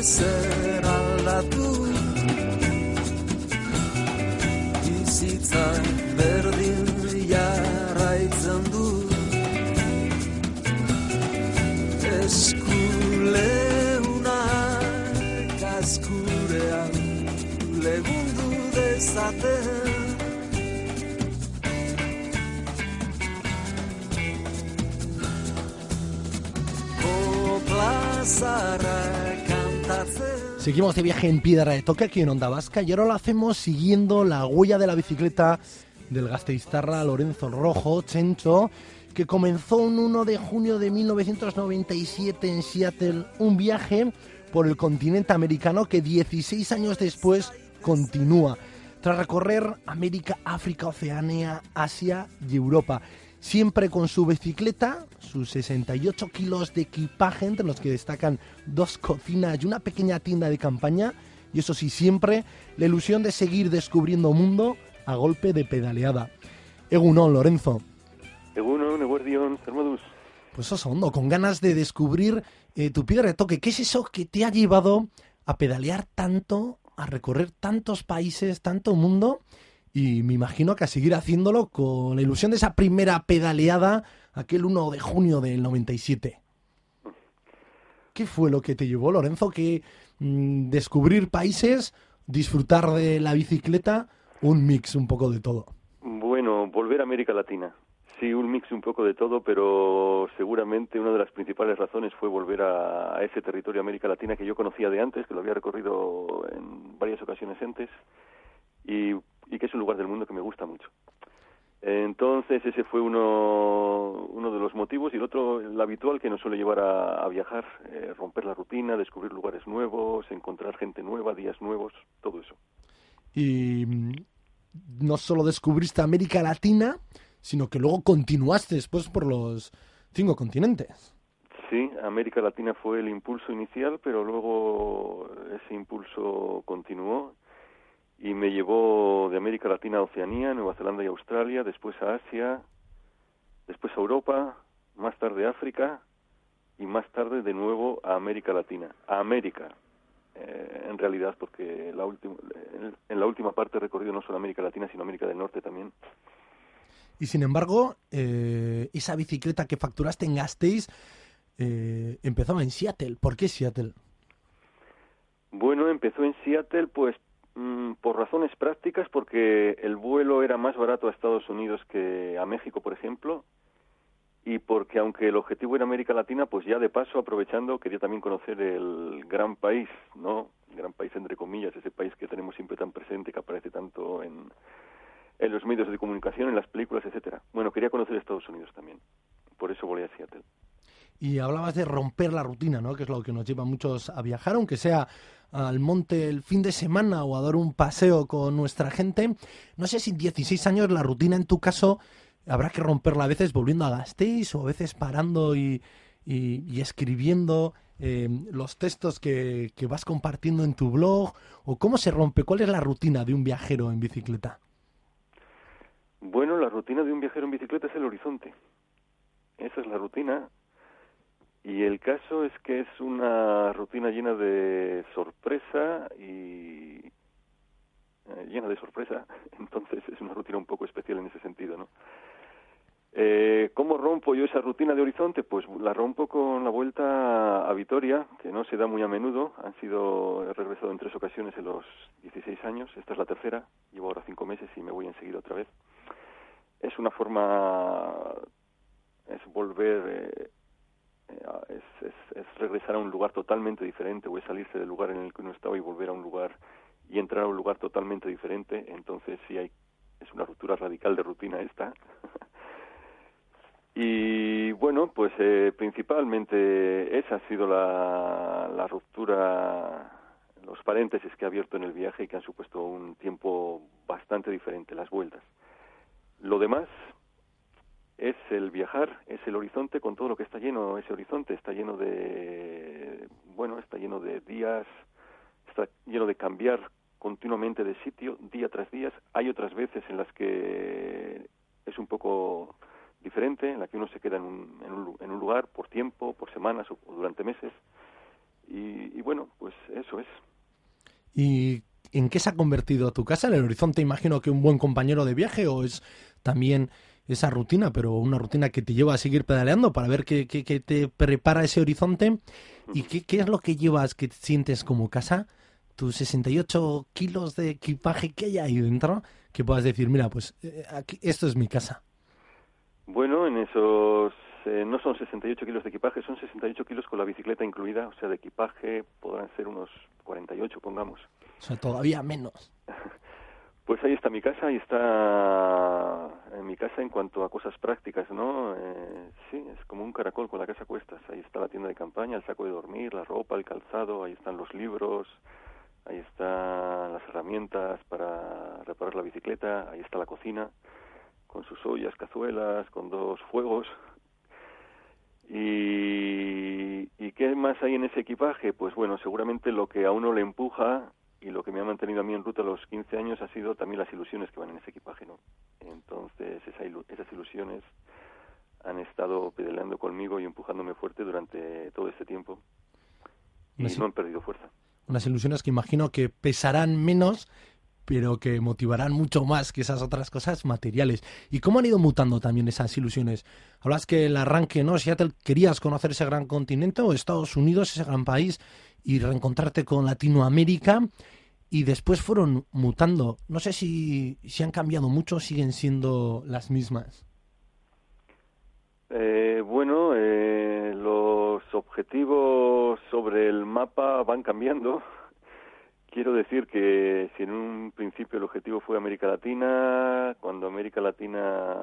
ezer aldatu. Bizitza berdin jarraitzen du. Eskuleunak askurean legundu dezaten Seguimos de viaje en Piedra de Toque aquí en Onda Vasca y ahora lo hacemos siguiendo la huella de la bicicleta del gasteiztarra Lorenzo Rojo, Chencho, que comenzó un 1 de junio de 1997 en Seattle, un viaje por el continente americano que 16 años después continúa, tras recorrer América, África, Oceanía, Asia y Europa siempre con su bicicleta, sus 68 kilos de equipaje, entre los que destacan dos cocinas y una pequeña tienda de campaña, y eso sí, siempre la ilusión de seguir descubriendo mundo a golpe de pedaleada. Egunon, Lorenzo. Egunon, Eguardión, Sermodus. Pues eso, hondo, con ganas de descubrir eh, tu piedra de toque. ¿Qué es eso que te ha llevado a pedalear tanto, a recorrer tantos países, tanto mundo? Y me imagino que a seguir haciéndolo con la ilusión de esa primera pedaleada aquel 1 de junio del 97. ¿Qué fue lo que te llevó, Lorenzo? Que mm, descubrir países, disfrutar de la bicicleta, un mix un poco de todo. Bueno, volver a América Latina. Sí, un mix un poco de todo, pero seguramente una de las principales razones fue volver a, ese territorio América Latina que yo conocía de antes, que lo había recorrido en varias ocasiones antes, y y que es un lugar del mundo que me gusta mucho. Entonces ese fue uno, uno de los motivos y el otro, el habitual que nos suele llevar a, viajar, eh, romper la rutina, descubrir lugares nuevos, encontrar gente nueva, días nuevos, todo eso. Y mm, no solo descubriste América Latina, sino que luego continuaste después por los cinco continentes. Sí, América Latina fue el impulso inicial, pero luego ese impulso continuó y me llevó de América Latina a Oceanía, Nueva Zelanda y Australia, después a Asia, después a Europa, más tarde a África y más tarde de nuevo a América Latina, a América, eh, en realidad, porque la en la última parte he recorrido no solo América Latina, sino América del Norte también. Y sin embargo, eh, esa bicicleta que facturaste en Gasteiz eh, empezó en Seattle. ¿Por qué Seattle? Bueno, empezó en Seattle pues Mm, por razones prácticas, porque el vuelo era más barato a Estados Unidos que a México, por ejemplo, y porque aunque el objetivo era América Latina, pues ya de paso, aprovechando, quería también conocer el gran país, ¿no? El gran país entre comillas, ese país que tenemos siempre tan presente, que aparece tanto en, en los medios de comunicación, en las películas, etcétera. Bueno, quería conocer Estados Unidos también. Por eso volé a Seattle. Y hablabas de romper la rutina, ¿no? Que es lo que nos lleva a muchos a viajar, aunque sea al monte el fin de semana o a dar un paseo con nuestra gente. No sé si en 16 años la rutina en tu caso habrá que romperla a veces volviendo a Gasteiz o a veces parando y, y, escribiendo eh, los textos que, que vas compartiendo en tu blog o cómo se rompe, cuál es la rutina de un viajero en bicicleta. Bueno, la rutina de un viajero en bicicleta es el horizonte. Esa es la rutina y el caso es que es una rutina llena de sorpresa y eh, llena de sorpresa, entonces es una rutina un poco especial en ese sentido, ¿no? Eh, ¿Cómo rompo yo esa rutina de horizonte? Pues la rompo con la vuelta a Vitoria, que no se da muy a menudo. Han sido, he regresado en tres ocasiones en los 16 años. Esta es la tercera. Llevo ahora cinco meses y me voy enseguida otra vez. Es una forma, es volver eh, eh, es, regresar a un lugar totalmente diferente o es salirse del lugar en el que uno estaba y volver a un lugar y entrar a un lugar totalmente diferente. Entonces sí hay, es una ruptura radical de rutina esta. y bueno, pues eh, principalmente esa ha sido la, la ruptura, los paréntesis que ha abierto en el viaje y que han supuesto un tiempo bastante diferente, las vueltas. Lo demás, es el viajar, es el horizonte con todo lo que está lleno, ese horizonte está lleno de, bueno, está lleno de días, está lleno de cambiar continuamente de sitio, día tras día. Hay otras veces en las que es un poco diferente, en la que uno se queda en un, en un, lugar por tiempo, por semanas o, durante meses. y, bueno, pues eso es. ¿Y en qué se ha convertido tu casa? ¿En el horizonte imagino que un buen compañero de viaje o es también esa rutina, pero una rutina que te lleva a seguir pedaleando para ver qué, qué, te prepara ese horizonte? ¿Y qué, qué, es lo que llevas que sientes como casa? Tus 68 kilos de equipaje que hay ahí dentro, que puedas decir, mira, pues eh, aquí, esto es mi casa. Bueno, en esos eh, no son 68 kilos de equipaje, son 68 kilos con la bicicleta incluida, o sea, de equipaje podrán ser unos 48, pongamos. O sea, todavía menos. Pues ahí está mi casa, ahí está en mi casa en cuanto a cosas prácticas, ¿no? Eh, sí, es como un caracol con la casa cuestas. Ahí está la tienda de campaña, el saco de dormir, la ropa, el calzado, ahí están los libros, ahí están las herramientas para reparar la bicicleta, ahí está la cocina con sus ollas, cazuelas, con dos fuegos, ¿Y, ¿Y qué más hay en ese equipaje? Pues bueno, seguramente lo que a uno le empuja y lo que me ha mantenido a mí en ruta a los 15 años ha sido también las ilusiones que van en ese equipaje, ¿no? Entonces esa esas ilusiones han estado pedaleando conmigo y empujándome fuerte durante todo este tiempo y no han perdido fuerza. Unas ilusiones que imagino que pesarán menos pero que motivarán mucho más que esas otras cosas materiales. ¿Y cómo han ido mutando también esas ilusiones? Hablas que el arranque, ¿no? Seattle, querías conocer ese gran continente o Estados Unidos, ese gran país, y reencontrarte con Latinoamérica, y después fueron mutando. No sé si, si han cambiado mucho o siguen siendo las mismas. Eh, bueno, eh, los objetivos sobre el mapa van cambiando Quiero decir que si en un principio el objetivo fue América Latina, cuando América Latina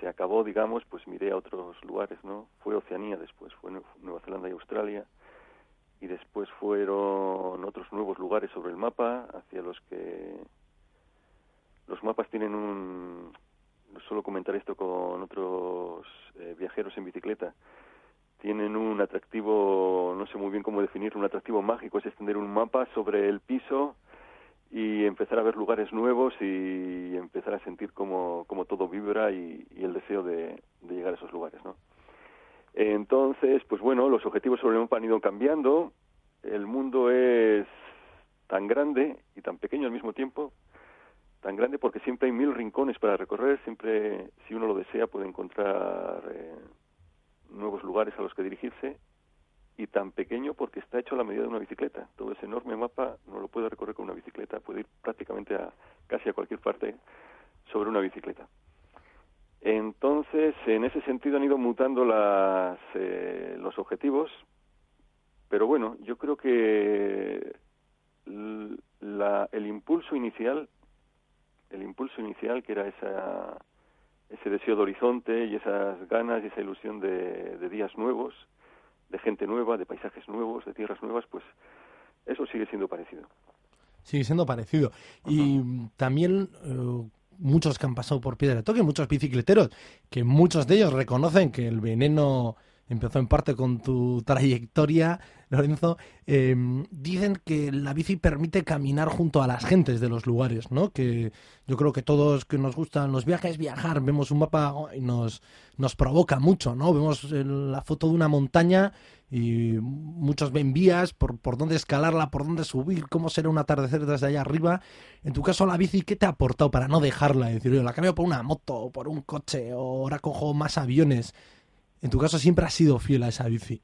se acabó, digamos, pues miré a otros lugares, ¿no? Fue Oceanía después, fue Nueva Zelanda y Australia, y después fueron otros nuevos lugares sobre el mapa, hacia los que los mapas tienen un... Suelo comentar esto con otros eh, viajeros en bicicleta, tienen un atractivo, no sé muy bien cómo definir, un atractivo mágico, es extender un mapa sobre el piso y empezar a ver lugares nuevos y empezar a sentir cómo, cómo todo vibra y, el deseo de, llegar a esos lugares, ¿no? Entonces, pues bueno, los objetivos sobre el mapa han ido cambiando, el mundo es tan grande y tan pequeño al mismo tiempo, tan grande porque siempre hay mil rincones para recorrer, siempre, si uno lo desea, puede encontrar... Eh, nuevos lugares a los que dirigirse y tan pequeño porque está hecho a la medida de una bicicleta. Todo ese enorme mapa no lo puede recorrer con una bicicleta, puede ir prácticamente a casi a cualquier parte sobre una bicicleta. Entonces, en ese sentido han ido mutando las, eh, los objetivos, pero bueno, yo creo que la, el impulso inicial, el impulso inicial que era esa ese deseo de horizonte y esas ganas y esa ilusión de, días nuevos, de gente nueva, de paisajes nuevos, de tierras nuevas, pues eso sigue siendo parecido. Sigue siendo parecido. Y también eh, muchos que han pasado por Piedra de Toque, muchos bicicleteros, que muchos de ellos reconocen que el veneno empezó en parte con tu trayectoria, Lorenzo, em, dicen que la bici permite caminar junto a las gentes de los lugares, ¿no? Que yo creo que todos que nos gustan los viajes, viajar, vemos un mapa y nos, nos provoca mucho, ¿no? Vemos la foto de una montaña y muchos ven vías por, por dónde escalarla, por dónde subir, cómo será un atardecer desde allá arriba. En tu caso, la bici, ¿qué te ha aportado para no dejarla? Es decir, yo la cambio por una moto, por un coche, o ahora cojo más aviones. En tu caso siempre has sido fiel a esa bici.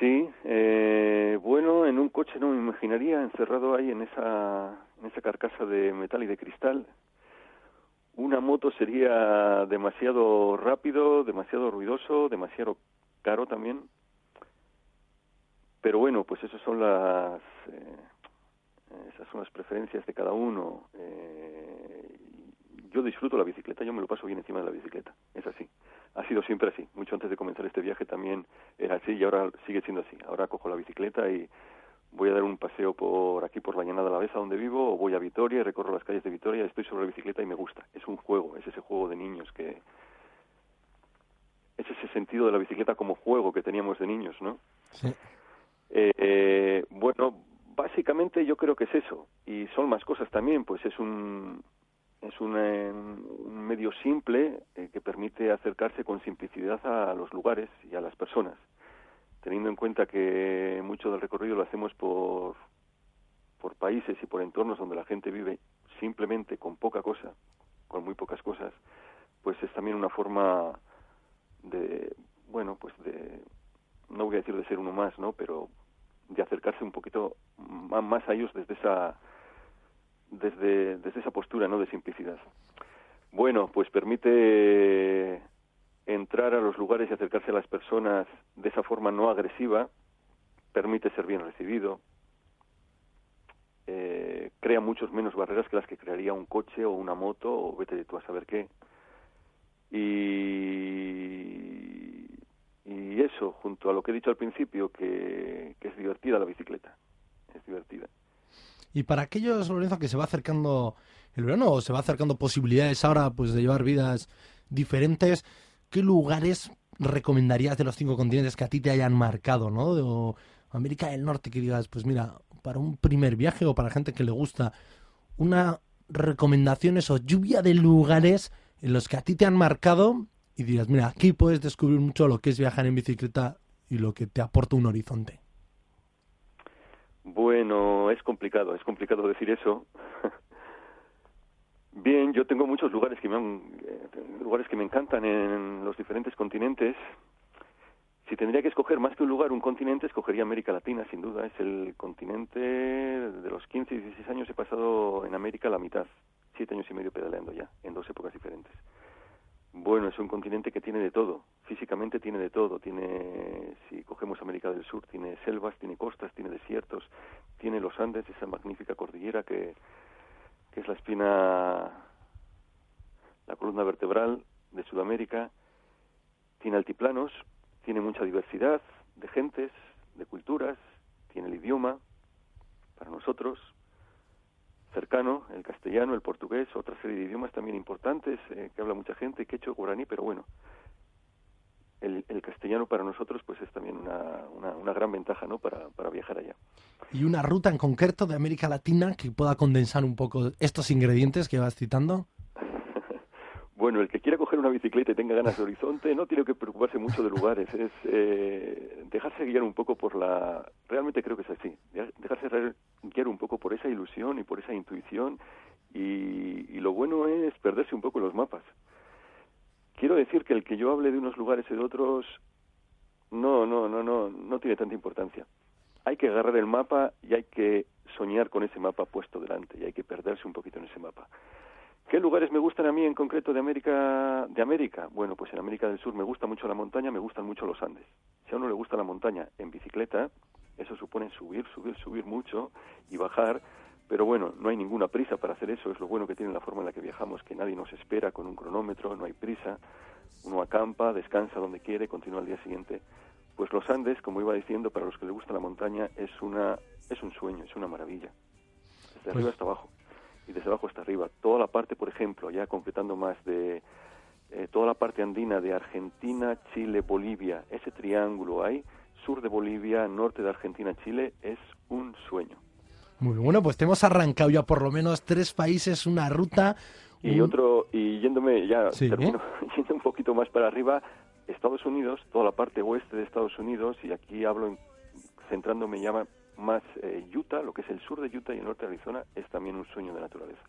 Sí, eh, bueno, en un coche no me imaginaría encerrado ahí en esa, en esa carcasa de metal y de cristal. Una moto sería demasiado rápido, demasiado ruidoso, demasiado caro también. Pero bueno, pues esas son las eh, esas son las preferencias de cada uno. Eh, yo disfruto la bicicleta, yo me lo paso bien encima de la bicicleta, es así ha sido siempre así. Mucho antes de comenzar este viaje también era así y ahora sigue siendo así. Ahora cojo la bicicleta y voy a dar un paseo por aquí, por la Llanada de la Besa, donde vivo, o voy a Vitoria y recorro las calles de Vitoria, estoy sobre la bicicleta y me gusta. Es un juego, es ese juego de niños que... Es ese sentido de la bicicleta como juego que teníamos de niños, ¿no? Sí. Eh, eh, bueno, básicamente yo creo que es eso. Y son más cosas también, pues es un, es un, un medio simple eh, que permite acercarse con simplicidad a los lugares y a las personas. teniendo en cuenta que mucho del recorrido lo hacemos por, por países y por entornos donde la gente vive simplemente con poca cosa, con muy pocas cosas, pues es también una forma de, bueno, pues de, no voy a decir de ser uno más, ¿no? Pero de acercarse un poquito más a ellos desde esa, desde, desde esa postura, ¿no? De simplicidad. Bueno, pues permite entrar a los lugares y acercarse a las personas de esa forma no agresiva, permite ser bien recibido, eh, crea muchos menos barreras que las que crearía un coche o una moto o vete tú a saber qué. Y, y eso, junto a lo que he dicho al principio, que, que es divertida la bicicleta, es divertida. Y para aquellos, Lorenzo, que se va acercando el verano o se va acercando posibilidades ahora pues de llevar vidas diferentes, ¿qué lugares recomendarías de los cinco continentes que a ti te hayan marcado, ¿no? De, América del Norte, que digas, pues mira, para un primer viaje o para gente que le gusta, una recomendaciones o lluvia de lugares en los que a ti te han marcado y digas, mira, aquí puedes descubrir mucho lo que es viajar en bicicleta y lo que te aporta un horizonte. Bueno, es complicado, es complicado decir eso. Bien, yo tengo muchos lugares que me han, eh, lugares que me encantan en los diferentes continentes. Si tendría que escoger más que un lugar, un continente, escogería América Latina, sin duda. Es el continente de los 15 y 16 años he pasado en América la mitad, siete años y medio pedaleando ya, en dos épocas diferentes. Bueno, es un continente que tiene de todo, físicamente tiene de todo, tiene, si cogemos América del Sur, tiene selvas, tiene costas, tiene desiertos, tiene los Andes, esa magnífica cordillera que, que es la espina, la columna vertebral de Sudamérica, tiene altiplanos, tiene mucha diversidad de gentes, de culturas, tiene el idioma para nosotros, cercano, el castellano, el portugués, otra serie de idiomas también importantes eh, que habla mucha gente, quechua, guaraní, pero bueno, el, el, castellano para nosotros pues es también una, gran ventaja ¿no? para, viajar allá. ¿Y una ruta en concreto de América Latina que pueda condensar un poco estos ingredientes que vas citando? Bueno, el que quiera coger una bicicleta y tenga ganas de horizonte no tiene que preocuparse mucho de lugares, es eh, dejarse guiar un poco por la... Realmente creo que es así, dejarse guiar un poco por esa ilusión y por esa intuición y, y lo bueno es perderse un poco en los mapas. Quiero decir que el que yo hable de unos lugares y de otros no, no, no, no, no tiene tanta importancia. Hay que agarrar el mapa y hay que soñar con ese mapa puesto delante y hay que perderse un poquito en ese mapa. ¿Qué lugares me gustan a mí en concreto de América? De América, bueno, pues en América del Sur me gusta mucho la montaña, me gustan mucho los Andes. Si a uno le gusta la montaña en bicicleta, eso supone subir, subir, subir mucho y bajar pero bueno, no hay ninguna prisa para hacer eso, es lo bueno que tiene la forma en la que viajamos, que nadie nos espera con un cronómetro, no hay prisa, uno acampa, descansa donde quiere, continúa al día siguiente. Pues los Andes, como iba diciendo, para los que les gusta la montaña, es una es un sueño, es una maravilla. Desde arriba hasta abajo y desde abajo hasta arriba. Toda la parte, por ejemplo, ya completando más de eh, toda la parte andina de Argentina, Chile, Bolivia, ese triángulo ahí, sur de Bolivia, norte de Argentina, Chile, es un sueño. Muy bueno, pues te hemos arrancado ya por lo menos tres países, una ruta. Y otro, y yéndome, ya termino, yendo un poquito más para arriba, Estados Unidos, toda la parte oeste de Estados Unidos, y aquí hablo centrándome ya más eh, Utah, lo que es el sur de Utah y el norte de Arizona, es también un sueño de naturaleza.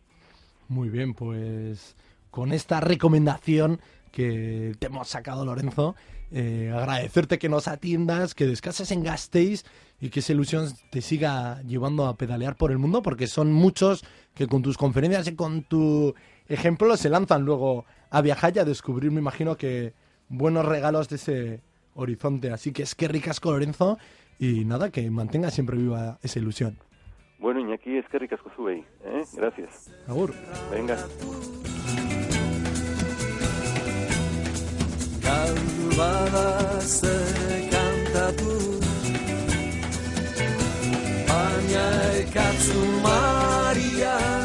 Muy bien, pues con esta recomendación que te hemos sacado, Lorenzo, eh, agradecerte que nos atiendas, que descanses en Gasteiz y que esa ilusión te siga llevando a pedalear por el mundo, porque son muchos que con tus conferencias y con tu ejemplo se lanzan luego a viajar y a descubrir, me imagino que buenos regalos de ese horizonte. Así que es que ricasco, Lorenzo, y nada, que mantenga siempre viva esa ilusión. Bueno, Iñaki, es que ricasco sube ¿eh? Gracias. Agur. Venga. Baina ekatzu Maria